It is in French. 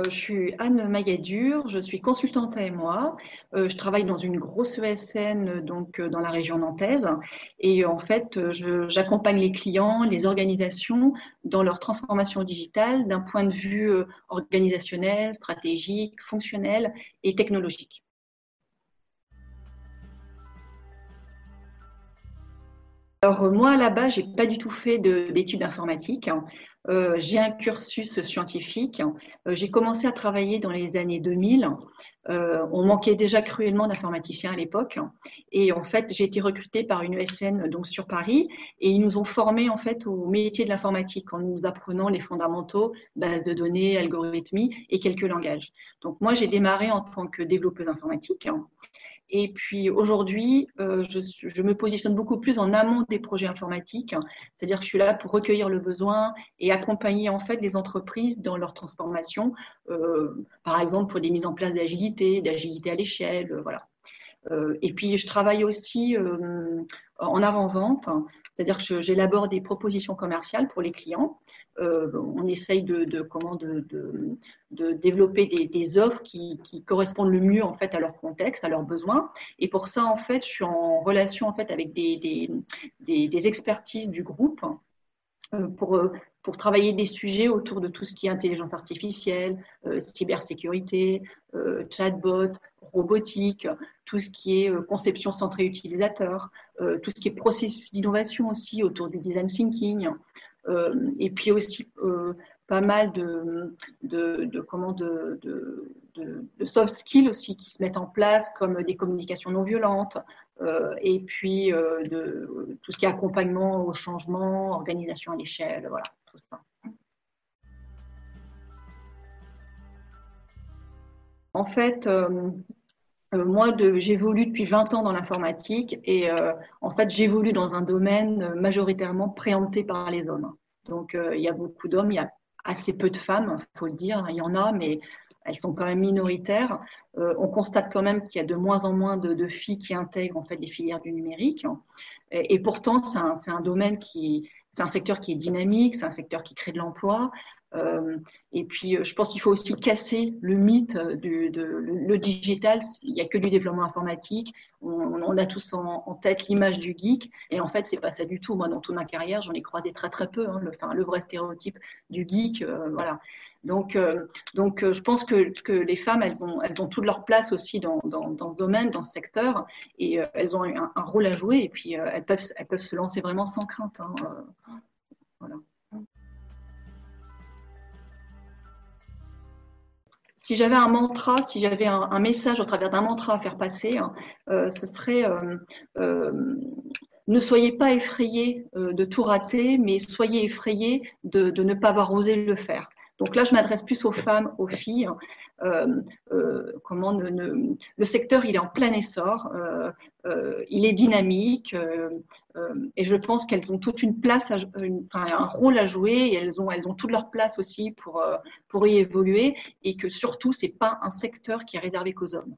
Euh, je suis Anne Magadur, je suis consultante à moi. Euh, je travaille dans une grosse ESN donc dans la région nantaise et en fait j'accompagne les clients, les organisations dans leur transformation digitale d'un point de vue organisationnel, stratégique, fonctionnel et technologique. Alors moi là-bas, j'ai pas du tout fait d'études informatiques. Euh, j'ai un cursus scientifique. Euh, j'ai commencé à travailler dans les années 2000. Euh, on manquait déjà cruellement d'informaticiens à l'époque. Et en fait, j'ai été recrutée par une ESN donc sur Paris et ils nous ont formés en fait au métier de l'informatique en nous apprenant les fondamentaux, base de données, algorithmie et quelques langages. Donc moi, j'ai démarré en tant que développeuse informatique. Et puis aujourd'hui, euh, je, me positionne beaucoup plus en amont des projets informatiques, c'est-à-dire que je suis là pour recueillir le besoin et accompagner en fait les entreprises dans leur transformation, euh, par exemple pour des mises en place d'agilité, d'agilité à l'échelle, euh, voilà. et puis je travaille aussi en avant-vente, c'est-à-dire que j'élabore des propositions commerciales pour les clients. Euh, on essaye de, comment de, développer des, offres qui, correspondent le mieux en fait à leur contexte, à leurs besoins. Et pour ça, en fait, je suis en relation en fait avec des, des expertises du groupe euh, pour, euh, pour travailler des sujets autour de tout ce qui est intelligence artificielle, cybersécurité, chatbot, robotique, tout ce qui est conception centrée utilisateur, tout ce qui est processus d'innovation aussi autour du design thinking. Euh, et puis aussi euh, pas mal de, comment de, soft skills aussi qui se mettent en place, comme des communications non violentes, euh, et puis tout ce qui est accompagnement au changement, organisation à l'échelle, voilà, tout ça. En fait, moi, j'évolue depuis 20 ans dans l'informatique et en fait, j'évolue dans un domaine majoritairement préempté par les hommes. Donc, il y a beaucoup d'hommes, il y a assez peu de femmes, il faut le dire. Il y en a, mais elles sont quand même minoritaires. on constate quand même qu'il y a de moins en moins de, filles qui intègrent en fait les filières du numérique. Et, pourtant, c'est un, domaine qui, c'est un secteur qui est dynamique, c'est un secteur qui crée de l'emploi. Euh, et puis, euh, je pense qu'il faut aussi casser le mythe du de, le, digital. Il n'y a que du développement informatique. On, a tous en, tête l'image du geek, et en fait, c'est pas ça du tout. Moi, dans toute ma carrière, j'en ai croisé très très peu. Hein, le, enfin, le vrai stéréotype du geek, euh, voilà. Donc, donc, je pense que, les femmes, elles ont, elles ont toute leur place aussi dans, ce domaine, dans ce secteur, et elles ont un, un, rôle à jouer. Et puis, elles peuvent, elles peuvent se lancer vraiment sans crainte. Hein, si j'avais un mantra, si j'avais un, message au travers d'un mantra à faire passer, hein, euh, ce serait euh, euh, ne soyez pas effrayés de tout rater, mais soyez effrayés de, ne pas avoir osé le faire. Donc là, je m'adresse plus aux femmes, aux filles. Comment le secteur, il est en plein essor, il est dynamique, euh, et je pense qu'elles ont toute une place, un rôle à jouer, et elles ont, elles ont toute leur place aussi pour, euh, pour y évoluer, et que surtout, c'est pas un secteur qui est réservé qu'aux hommes.